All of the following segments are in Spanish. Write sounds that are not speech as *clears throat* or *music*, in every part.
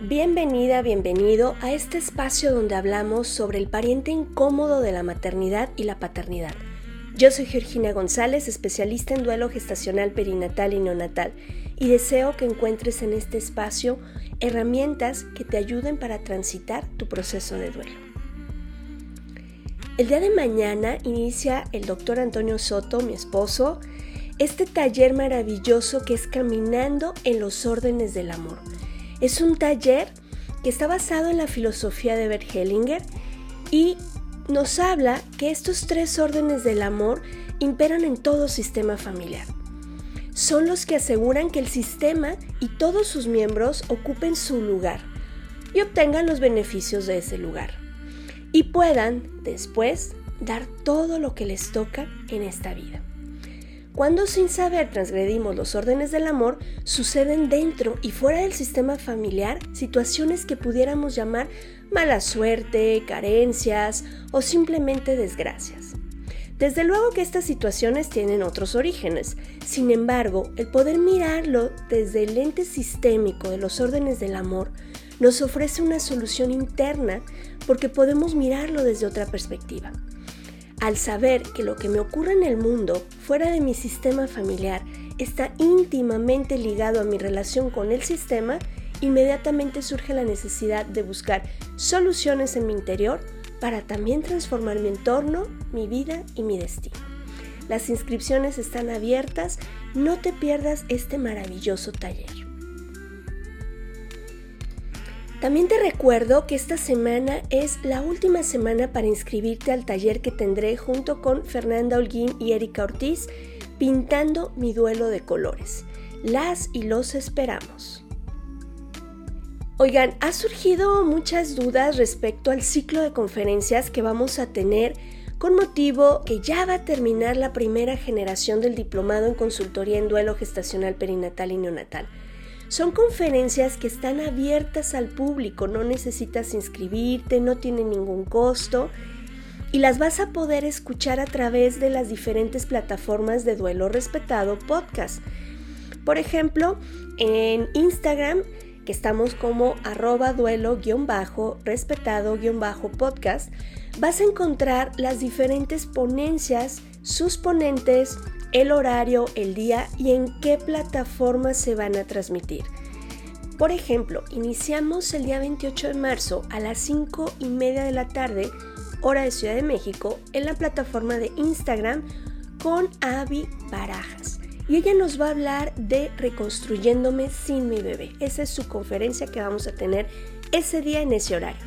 Bienvenida, bienvenido a este espacio donde hablamos sobre el pariente incómodo de la maternidad y la paternidad. Yo soy Georgina González, especialista en duelo gestacional perinatal y neonatal, y deseo que encuentres en este espacio herramientas que te ayuden para transitar tu proceso de duelo. El día de mañana inicia el doctor Antonio Soto, mi esposo, este taller maravilloso que es Caminando en los órdenes del amor es un taller que está basado en la filosofía de Bert Hellinger y nos habla que estos tres órdenes del amor imperan en todo sistema familiar. Son los que aseguran que el sistema y todos sus miembros ocupen su lugar y obtengan los beneficios de ese lugar y puedan después dar todo lo que les toca en esta vida. Cuando sin saber transgredimos los órdenes del amor, suceden dentro y fuera del sistema familiar situaciones que pudiéramos llamar mala suerte, carencias o simplemente desgracias. Desde luego que estas situaciones tienen otros orígenes, sin embargo, el poder mirarlo desde el lente sistémico de los órdenes del amor nos ofrece una solución interna porque podemos mirarlo desde otra perspectiva. Al saber que lo que me ocurre en el mundo, fuera de mi sistema familiar, está íntimamente ligado a mi relación con el sistema, inmediatamente surge la necesidad de buscar soluciones en mi interior para también transformar mi entorno, mi vida y mi destino. Las inscripciones están abiertas, no te pierdas este maravilloso taller. También te recuerdo que esta semana es la última semana para inscribirte al taller que tendré junto con Fernanda Holguín y Erika Ortiz, Pintando mi duelo de colores. Las y los esperamos. Oigan, ha surgido muchas dudas respecto al ciclo de conferencias que vamos a tener con motivo que ya va a terminar la primera generación del diplomado en consultoría en duelo gestacional perinatal y neonatal. Son conferencias que están abiertas al público, no necesitas inscribirte, no tienen ningún costo y las vas a poder escuchar a través de las diferentes plataformas de Duelo Respetado Podcast. Por ejemplo, en Instagram, que estamos como arroba duelo-respetado-podcast, vas a encontrar las diferentes ponencias, sus ponentes, el horario, el día y en qué plataforma se van a transmitir. Por ejemplo, iniciamos el día 28 de marzo a las 5 y media de la tarde, hora de Ciudad de México, en la plataforma de Instagram con Avi Barajas. Y ella nos va a hablar de Reconstruyéndome sin mi bebé. Esa es su conferencia que vamos a tener ese día en ese horario.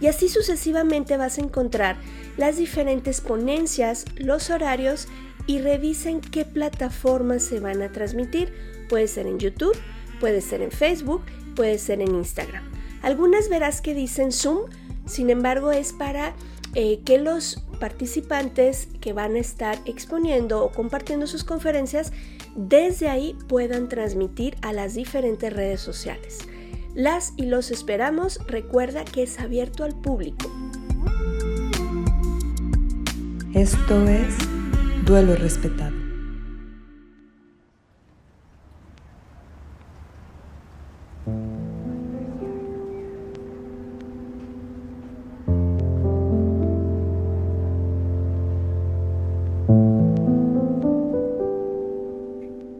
Y así sucesivamente vas a encontrar las diferentes ponencias, los horarios y revisen qué plataformas se van a transmitir. Puede ser en YouTube, puede ser en Facebook, puede ser en Instagram. Algunas verás que dicen Zoom, sin embargo es para eh, que los participantes que van a estar exponiendo o compartiendo sus conferencias desde ahí puedan transmitir a las diferentes redes sociales. Las y los esperamos, recuerda que es abierto al público. Esto es duelo respetado.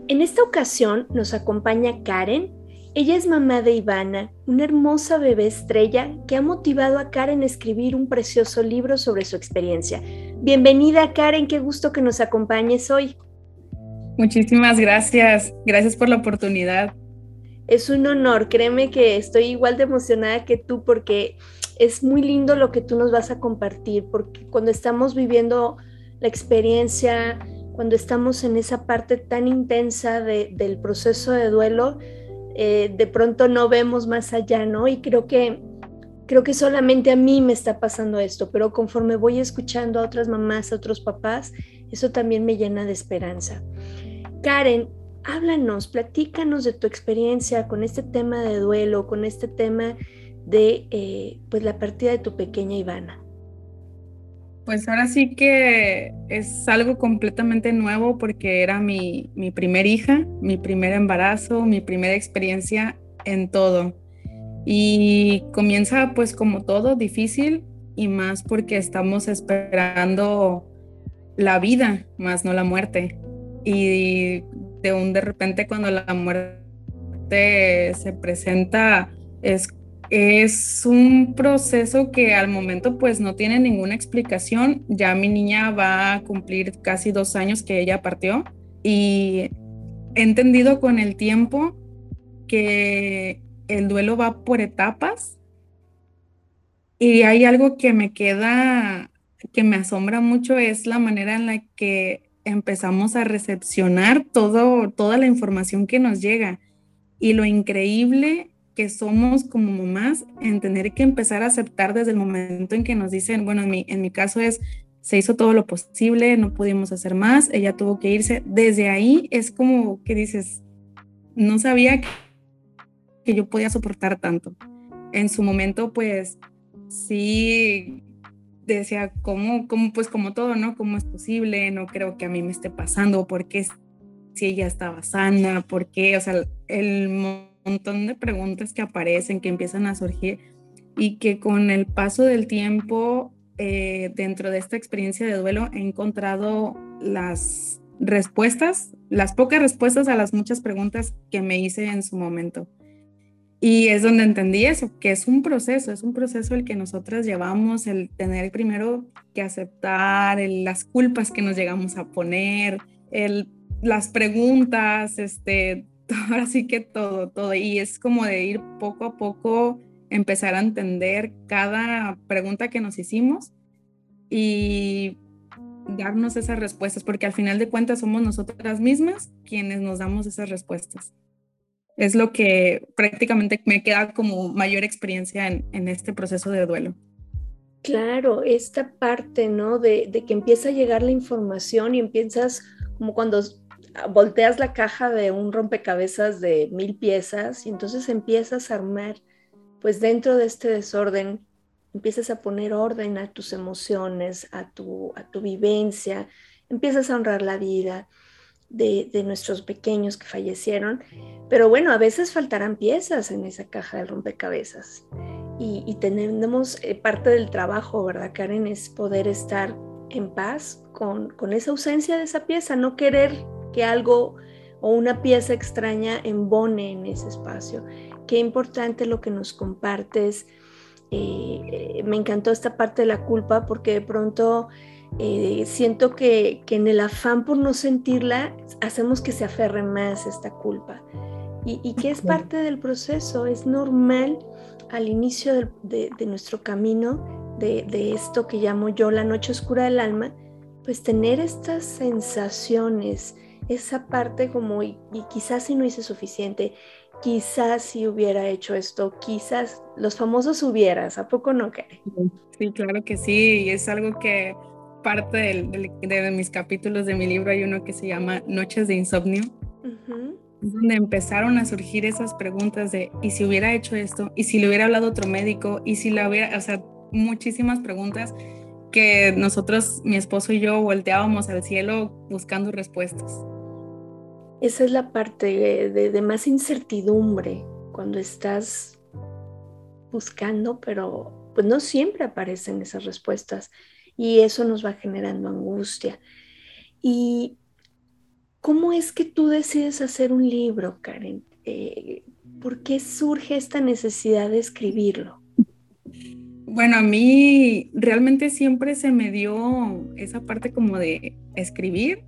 En esta ocasión nos acompaña Karen. Ella es mamá de Ivana, una hermosa bebé estrella que ha motivado a Karen a escribir un precioso libro sobre su experiencia. Bienvenida Karen, qué gusto que nos acompañes hoy. Muchísimas gracias, gracias por la oportunidad. Es un honor, créeme que estoy igual de emocionada que tú porque es muy lindo lo que tú nos vas a compartir, porque cuando estamos viviendo la experiencia, cuando estamos en esa parte tan intensa del proceso de duelo, eh, de pronto no vemos más allá, ¿no? Y creo que creo que solamente a mí me está pasando esto, pero conforme voy escuchando a otras mamás, a otros papás, eso también me llena de esperanza. Karen, háblanos, platícanos de tu experiencia con este tema de duelo, con este tema de eh, pues la partida de tu pequeña Ivana. Pues ahora sí que es algo completamente nuevo porque era mi, mi primer hija, mi primer embarazo, mi primera experiencia en todo Y comienza pues como todo difícil y más porque estamos esperando la vida, más no la muerte. Y de un de repente cuando la muerte se presenta es es un proceso que al momento pues no tiene ninguna explicación. Ya mi niña va a cumplir casi dos años que ella partió y he entendido con el tiempo que el duelo va por etapas y hay algo que me queda, que me asombra mucho, es la manera en la que empezamos a recepcionar todo, toda la información que nos llega y lo increíble que somos como mamás en tener que empezar a aceptar desde el momento en que nos dicen, bueno, en mi, en mi caso es, se hizo todo lo posible, no pudimos hacer más, ella tuvo que irse. Desde ahí es como que dices, no sabía que, yo podía soportar tanto. En su momento, pues sí decía, ¿cómo, cómo, pues como todo, ¿no? ¿Cómo es posible? No creo que a mí me esté pasando, ¿por qué si ella estaba sana? ¿Por qué? O sea, el montón de preguntas que aparecen, que empiezan a surgir y que con el paso del tiempo eh, dentro de esta experiencia de duelo he encontrado las respuestas, las pocas respuestas a las muchas preguntas que me hice en su momento. Y es donde entendí eso, que es un proceso, es un proceso el que nosotras llevamos, el tener primero que aceptar las culpas que nos llegamos a poner, el, las preguntas, este, *laughs* ahora que todo, todo. Y es como de ir poco a poco, empezar a entender cada pregunta que nos hicimos y darnos esas respuestas, porque al final de cuentas somos nosotras mismas quienes nos damos esas respuestas. Es lo que prácticamente me queda como mayor experiencia en, este proceso de duelo. Claro, esta parte, ¿no? De, de que empieza a llegar la información y empiezas como cuando volteas la caja de un rompecabezas de mil piezas y entonces empiezas a armar, pues dentro de este desorden, empiezas a poner orden a tus emociones, a tu, a tu vivencia, empiezas a honrar la vida de, nuestros pequeños que fallecieron, pero bueno, a veces faltarán piezas en esa caja de rompecabezas. Y, tenemos eh, parte del trabajo, ¿verdad, Karen? Es poder estar en paz con, con esa ausencia de esa pieza, no querer que algo o una pieza extraña embone en ese espacio. Qué importante lo que nos compartes. Eh, me encantó esta parte de la culpa porque de pronto eh, siento que, en el afán por no sentirla hacemos que se aferre más esta culpa y, que es parte del proceso, es normal al inicio de, nuestro camino de, de esto que llamo yo la noche oscura del alma, pues tener estas sensaciones, esa parte como, y, quizás si no hice suficiente, quizás si hubiera hecho esto, quizás los famosos hubieras, ¿a poco no, Karen? Sí, claro que sí, y es algo que parte de mis capítulos de mi libro hay uno que se llama Noches de Insomnio, donde empezaron a surgir esas preguntas de, ¿y si hubiera hecho esto? ¿Y si le hubiera hablado otro médico? ¿Y si la hubiera, o sea, muchísimas preguntas que nosotros, mi esposo y yo, volteábamos al cielo buscando respuestas. Esa es la parte de, más incertidumbre cuando estás buscando, pero pues no siempre aparecen esas respuestas y eso nos va generando angustia. ¿Y cómo es que tú decides hacer un libro, Karen? Eh, ¿Por qué surge esta necesidad de escribirlo? Bueno, a mí realmente siempre se me dio esa parte como de escribir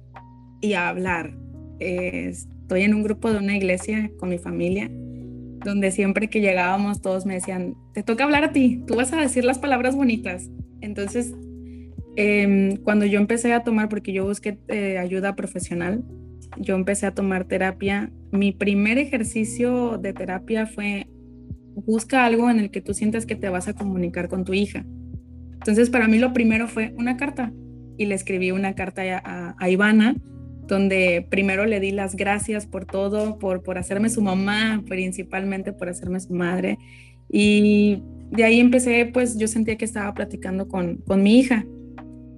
y hablar estoy en un grupo de una iglesia con mi familia, donde siempre que llegábamos todos me decían, te toca hablar a ti, tú vas a decir las palabras bonitas. Entonces, em, cuando yo empecé a tomar, porque yo busqué eh, ayuda profesional, yo empecé a tomar terapia. Mi primer ejercicio de terapia fue busca algo en el que tú sientas que te vas a comunicar con tu hija. Entonces, para mí lo primero fue una carta y le escribí una carta a, a Ivana donde primero le di las gracias por todo, por, por hacerme su mamá, principalmente por hacerme su madre. Y de ahí empecé, pues yo sentía que estaba platicando con, con mi hija.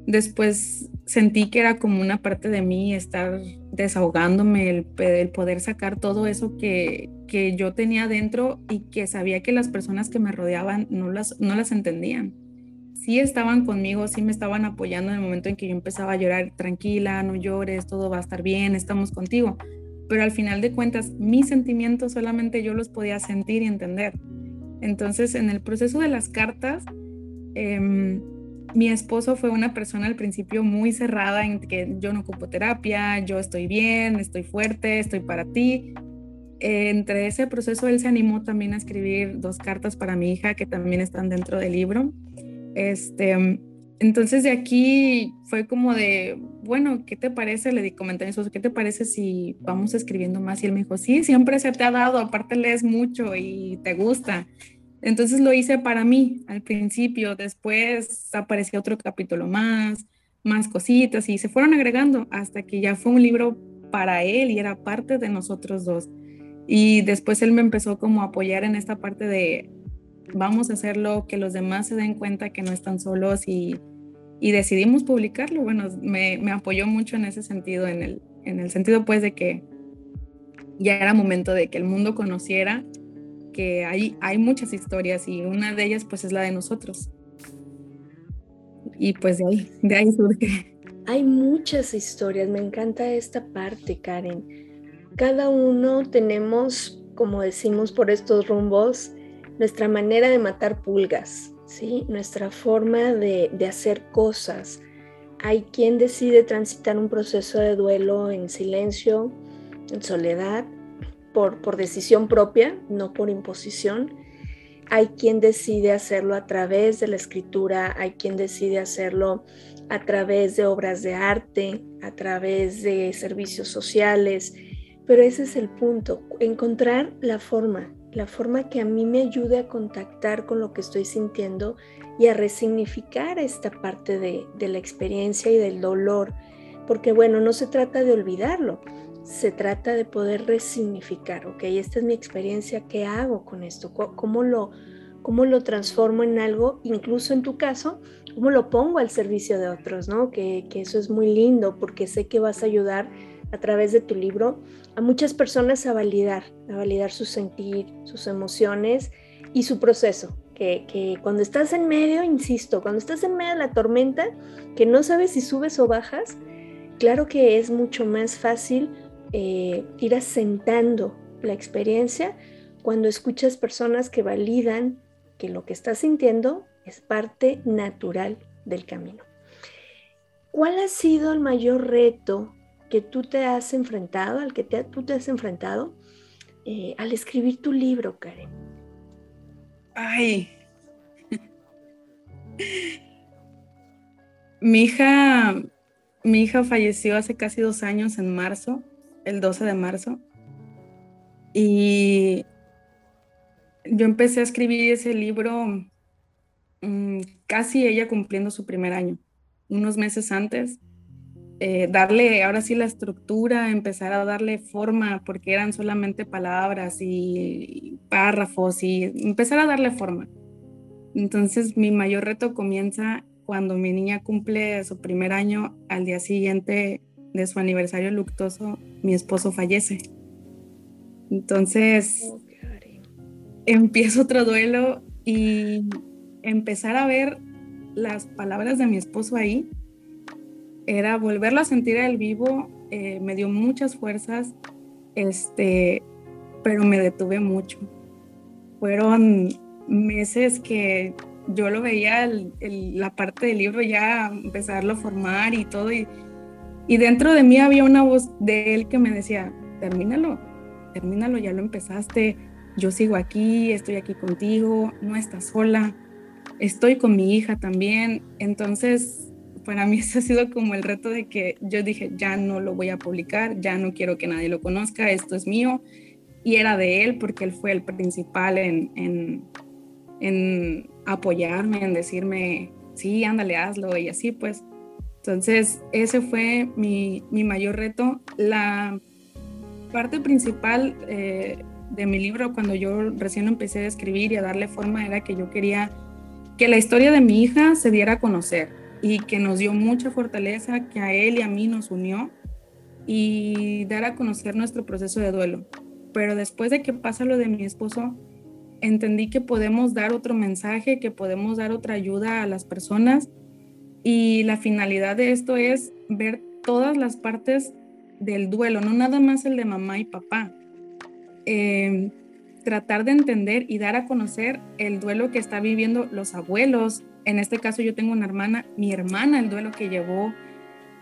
Después sentí que era como una parte de mí estar desahogándome, el, poder sacar todo eso que, que, yo tenía dentro y que sabía que las personas que me rodeaban no las, no las entendían. Sí estaban conmigo, sí me estaban apoyando en el momento en que yo empezaba a llorar, tranquila, no llores, todo va a estar bien, estamos contigo. Pero al final de cuentas, mis sentimientos solamente yo los podía sentir y entender. Entonces, en el proceso de las cartas, eh, mi esposo fue una persona al principio muy cerrada en que yo no ocupo terapia, yo estoy bien, estoy fuerte, estoy para ti. entre ese proceso él se animó también a escribir dos cartas para mi hija que también están dentro del libro. Este, entonces de aquí fue como de, bueno, ¿qué te parece? Le di comenté a mi esposo, ¿qué te parece si vamos escribiendo más? Y él me dijo, sí, siempre se te ha dado, aparte lees mucho y te gusta. Entonces lo hice para mí al principio, después apareció otro capítulo más, más cositas y se fueron agregando hasta que ya fue un libro para él y era parte de nosotros dos. Y después él me empezó como a apoyar en esta parte de vamos a hacerlo, que los demás se den cuenta que no están solos y, y decidimos publicarlo. Bueno, me, me, apoyó mucho en ese sentido, en el, en el sentido pues de que ya era momento de que el mundo conociera que hay, hay muchas historias y una de ellas pues es la de nosotros. Y pues de ahí, de ahí surge. Hay muchas historias, me encanta esta parte, Karen. Cada uno tenemos, como decimos por estos rumbos, nuestra manera de matar pulgas, ¿sí? nuestra forma de, de hacer cosas. Hay quien decide transitar un proceso de duelo en silencio, en soledad, por, decisión propia, no por imposición. Hay quien decide hacerlo a través de la escritura, hay quien decide hacerlo a través de obras de arte, a través de servicios sociales, pero ese es el punto, encontrar la forma, la forma que a mí me ayude a contactar con lo que estoy sintiendo y a resignificar esta parte de, la experiencia y del dolor, porque bueno, no se trata de olvidarlo, se trata de poder resignificar, ok, esta es mi experiencia, ¿qué hago con esto? ¿Cómo lo, cómo lo transformo en algo? Incluso en tu caso, ¿cómo lo pongo al servicio de otros? ¿no? Que, que eso es muy lindo porque sé que vas a ayudar a través de tu libro a muchas personas a validar, a validar su sentir, sus emociones y su proceso. Que, que, cuando estás en medio, insisto, cuando estás en medio de la tormenta, que no sabes si subes o bajas, claro que es mucho más fácil eh, ir asentando la experiencia cuando escuchas personas que validan que lo que estás sintiendo es parte natural del camino. ¿Cuál ha sido el mayor reto que tú te has enfrentado, al que tú te has enfrentado eh, al escribir tu libro, Karen? Ay. *laughs* mi hija, mi hija falleció hace casi dos años en marzo el 12 de marzo. Y yo empecé a escribir ese libro mm, casi ella cumpliendo su primer año, unos meses antes. Eh, darle ahora sí la estructura, empezar a darle forma, porque eran solamente palabras y párrafos y empezar a darle forma. Entonces mi mayor reto comienza cuando mi niña cumple su primer año, al día siguiente de su aniversario luctuoso, mi esposo fallece. Entonces, oh, empiezo otro duelo y empezar a ver las palabras de mi esposo ahí era volverlo a sentir al vivo, eh, me dio muchas fuerzas, este, pero me detuve mucho. Fueron meses que yo lo veía, la parte del libro ya empezarlo a formar y todo, y y dentro de mí había una voz de él que me decía, termínalo, termínalo, ya lo empezaste, yo sigo aquí, estoy aquí contigo, no estás sola, estoy con mi hija también. Entonces, para mí *laughs* ese ha sido como el reto de que yo dije, ya no lo voy a publicar, ya no quiero que nadie lo conozca, esto es mío. Y era de él porque él fue el principal en, en, en apoyarme, en decirme, sí, ándale, hazlo y así pues. Entonces, ese fue mi, mayor reto. La parte principal eh, de mi libro, cuando yo recién empecé a escribir y a darle forma, era que yo quería que la historia de mi hija se diera a conocer, y que nos dio mucha fortaleza, que a él y a mí nos unió y dar a conocer nuestro proceso de duelo. Pero después de que pasa lo de mi esposo, entendí que podemos dar otro mensaje, que podemos dar otra ayuda a las personas y la finalidad de esto es ver todas las partes del duelo, no nada más el de mamá y papá. Em, tratar de entender y dar a conocer el duelo que está viviendo los abuelos. En este caso yo tengo una hermana, mi hermana, el duelo que llevó.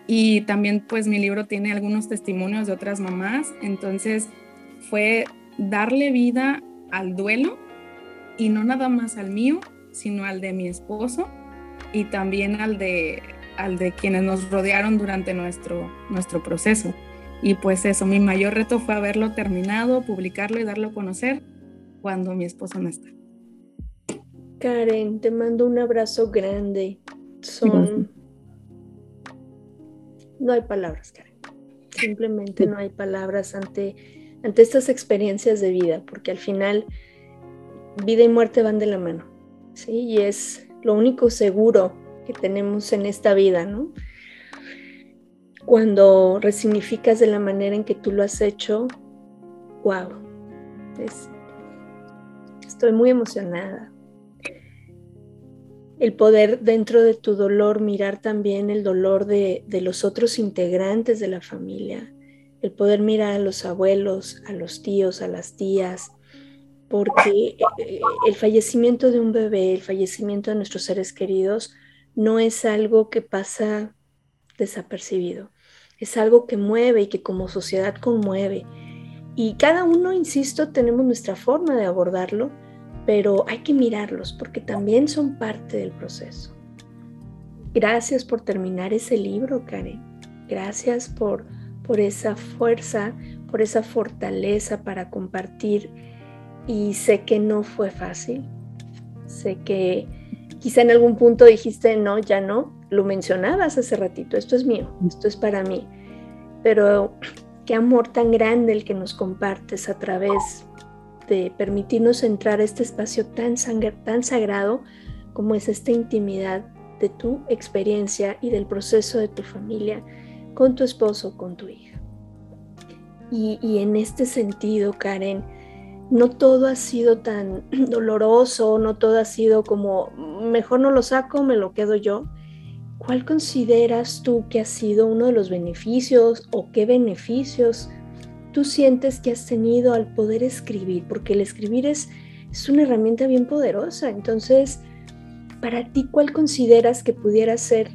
Y también pues mi libro tiene algunos testimonios de otras mamás. Entonces fue darle vida al duelo y no nada más al mío, sino al de mi esposo y también al de, al de quienes nos rodearon durante nuestro, nuestro proceso. Y pues eso, mi mayor reto fue haberlo terminado, publicarlo y darlo a conocer cuando mi esposo no está. Karen, te mando un abrazo grande. Son... No hay palabras, Karen. Simplemente no hay palabras ante, ante estas experiencias de vida, porque al final vida y muerte van de la mano. ¿sí? Y es lo único seguro que tenemos en esta vida, ¿no? Cuando resignificas de la manera en que tú lo has hecho, wow, estoy muy emocionada. El poder dentro de tu dolor mirar también el dolor de, de los otros integrantes de la familia, el poder mirar a los abuelos, a los tíos, a las tías, porque eh, el fallecimiento de un bebé, el fallecimiento de nuestros seres queridos, no es algo que pasa desapercibido, es algo que mueve y que como sociedad conmueve. Y cada uno, insisto, tenemos nuestra forma de abordarlo, pero hay que mirarlos porque también son parte del proceso. Gracias por terminar ese libro, Karen. Gracias por, por esa fuerza, por esa fortaleza para compartir y sé que no fue fácil. Sé que quizá en algún punto dijiste, no, ya no, lo mencionabas hace ratito, esto es mío, esto es para mí. Pero qué amor tan grande el que nos compartes a través de permitirnos entrar a este espacio tan, tan sagrado como es esta intimidad de tu experiencia y del proceso de tu familia con tu esposo, con tu hija. Y, y en este sentido, Karen, no todo ha sido tan *clears throat* doloroso, no todo ha sido como, mejor no lo saco, me lo quedo yo. ¿Cuál consideras tú que ha sido uno de los beneficios o qué beneficios tú sientes que has tenido al poder escribir? Porque el escribir es, es una herramienta bien poderosa. Entonces, para ti, ¿cuál consideras que pudiera ser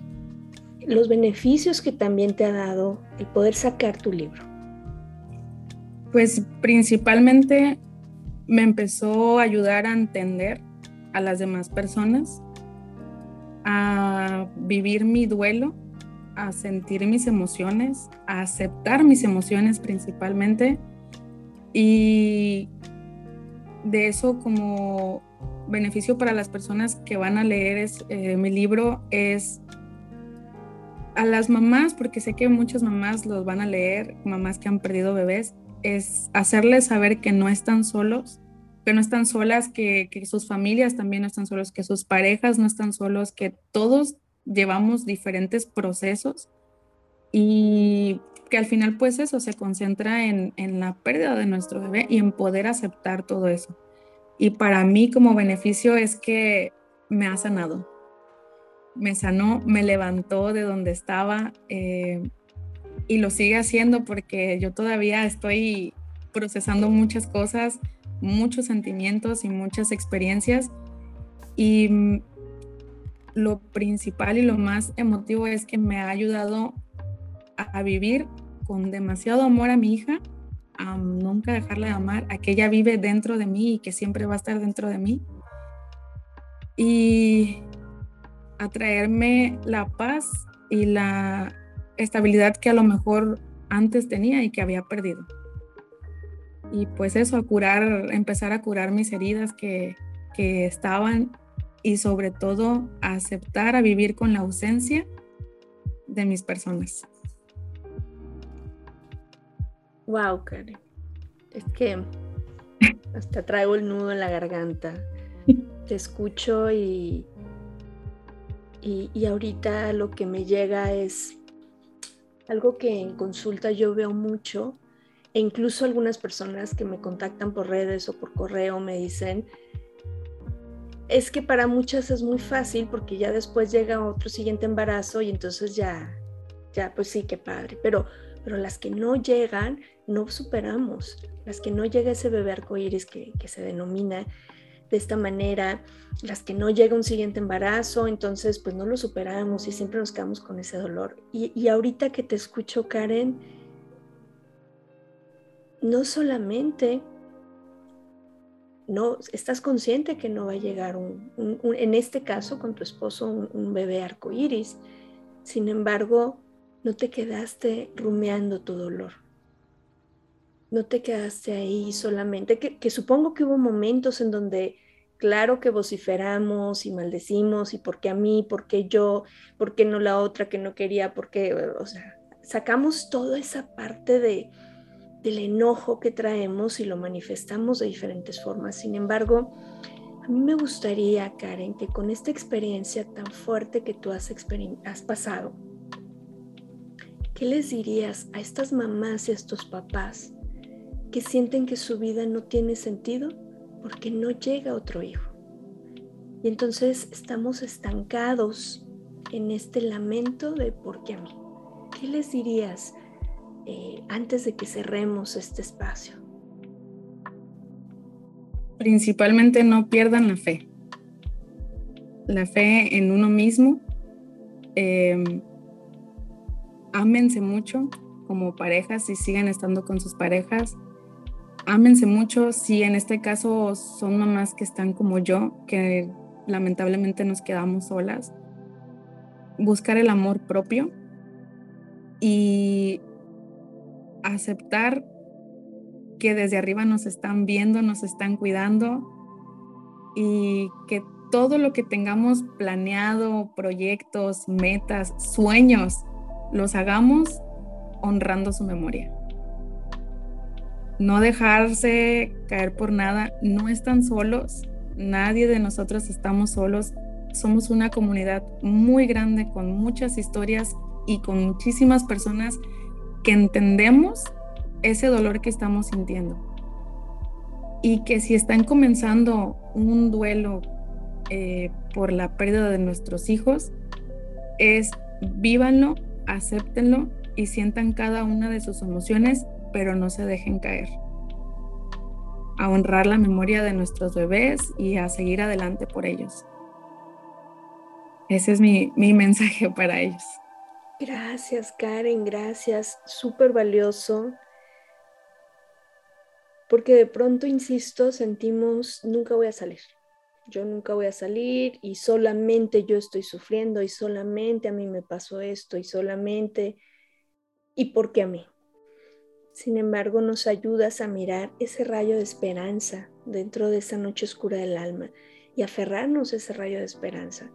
los beneficios que también te ha dado el poder sacar tu libro? Pues principalmente me empezó a ayudar a entender a las demás personas, a vivir mi duelo, a sentir mis emociones, a aceptar mis emociones principalmente. Y de eso como beneficio para las personas que van a leer eh, mi libro es a las mamás, porque sé que muchas mamás los van a leer, mamás que han perdido bebés, es hacerles saber que no están solos, que no están solas, que, sus familias también no están solos, que sus parejas no están solos, que todos llevamos diferentes procesos y que al final pues eso se concentra en, en la pérdida de nuestro bebé y en poder aceptar todo eso. Y para mí como beneficio es que me ha sanado, me sanó, me levantó de donde estaba, eh, y lo sigue haciendo porque yo todavía estoy procesando muchas cosas, muchos sentimientos y muchas experiencias. Y mm, lo principal y lo más emotivo es que me ha ayudado a, vivir con demasiado amor a mi hija, a nunca dejarla de amar, a que ella vive dentro de mí y que siempre va a estar dentro de mí. Y a traerme la paz y la estabilidad que a lo mejor antes tenía y que había perdido. Y pues eso, a curar, empezar a curar mis heridas que, que estaban y sobre todo a aceptar, a vivir con la ausencia de mis personas. Wow, Karen. Es que hasta traigo el nudo en la garganta. Te escucho y, y, y ahorita lo que me llega es algo que en consulta yo veo mucho e incluso algunas personas que me contactan por redes o por correo me dicen, es que para muchas es muy fácil porque ya después llega otro siguiente embarazo y entonces ya, ya, pues sí, qué padre, pero, pero las que no llegan, no superamos, las que no llega ese bebé arcoíris que, que se denomina de esta manera, las que no llega un siguiente embarazo, entonces pues no lo superamos y siempre nos quedamos con ese dolor. Y, y ahorita que te escucho, Karen, no solamente no estás consciente que no va a llegar un, en este caso con tu esposo un, bebé arcoíris. Sin embargo, no te quedaste rumeando tu dolor. No te quedaste ahí solamente, que, supongo que hubo momentos en donde, claro que vociferamos y maldecimos y por qué a mí, por qué yo, por qué no la otra que no quería, por qué, o sea, sacamos toda esa parte de, del enojo que traemos y lo manifestamos de diferentes formas. Sin embargo, a mí me gustaría, Karen, que con esta experiencia tan fuerte que tú has, has pasado, ¿qué les dirías a estas mamás y a estos papás que sienten que su vida no tiene sentido porque no llega otro hijo? Y entonces estamos estancados en este lamento de por qué a mí. ¿Qué les dirías eh, antes de que cerremos este espacio? Principalmente no pierdan la fe. La fe en uno mismo. Eh, ámense mucho como parejas y sigan estando con sus parejas. Ámense mucho si en este caso son mamás que están como yo, que lamentablemente nos quedamos solas. Buscar el amor propio y aceptar que desde arriba nos están viendo, nos están cuidando y que todo lo que tengamos planeado, proyectos, metas, sueños, los hagamos honrando su memoria. No dejarse caer por nada, no están solos, nadie de nosotros estamos solos, somos una comunidad muy grande con muchas historias y con muchísimas personas que entendemos ese dolor que estamos sintiendo. Y que si están comenzando un duelo eh, por la pérdida de nuestros hijos, es vívanlo, acéptenlo y sientan cada una de sus emociones, pero no se dejen caer. A honrar la memoria de nuestros bebés y a seguir adelante por ellos. Ese es mi, mi *laughs* mensaje para ellos. Gracias, Karen, gracias. Súper valioso. Porque de pronto, insisto, sentimos, nunca voy a salir. Yo nunca voy a salir y solamente yo estoy sufriendo y solamente a mí me pasó esto y solamente, ¿y por qué a mí? Sin embargo, nos ayudas a mirar ese rayo de esperanza dentro de esa noche oscura del alma y aferrarnos a ese rayo de esperanza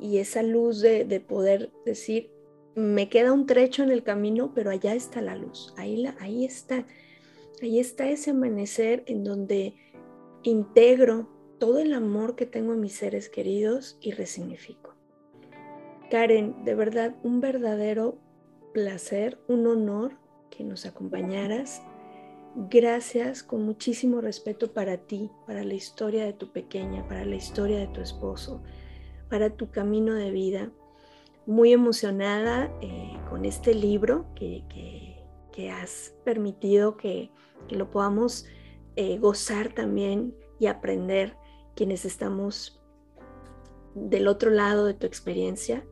y, esa luz de, de poder decir, me queda un trecho en el camino, pero allá está la luz, ahí, la, ahí está, ahí está ese amanecer en donde integro todo el amor que tengo a mis seres queridos y resignifico. Karen, de verdad, un verdadero placer, un honor que nos acompañaras. Gracias con muchísimo respeto para ti, para la historia de tu pequeña, para la historia de tu esposo, para tu camino de vida muy emocionada eh, con este libro que, has permitido que, lo podamos eh, gozar también y aprender quienes estamos del otro lado de tu experiencia.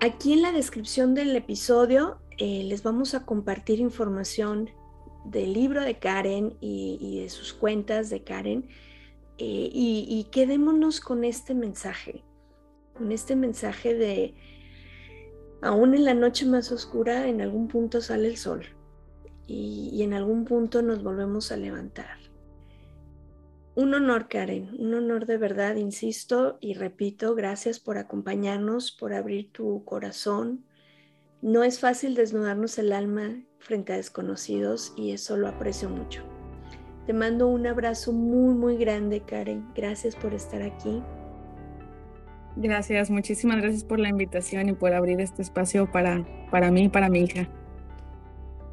Aquí en la descripción del episodio eh, les vamos a compartir información del libro de Karen y, de sus cuentas de Karen y, y quedémonos con este mensaje con este mensaje de, aún en la noche más oscura, en algún punto sale el sol y, en algún punto nos volvemos a levantar. Un honor, Karen, un honor de verdad, insisto y repito, gracias por acompañarnos, por abrir tu corazón. No es fácil desnudarnos el alma frente a desconocidos y eso lo aprecio mucho. Te mando un abrazo muy, muy grande, Karen. Gracias por estar aquí. Gracias, muchísimas gracias por la invitación y por abrir este espacio para, para mí y para mi hija.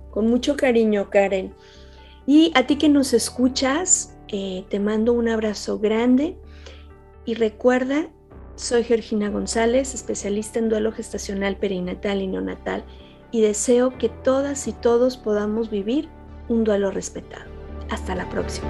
Con mucho cariño, Karen. Y a ti que nos escuchas, eh, te mando un abrazo grande y recuerda, soy Georgina González, especialista en duelo gestacional perinatal y neonatal y deseo que todas y todos podamos vivir un duelo respetado. Hasta la próxima.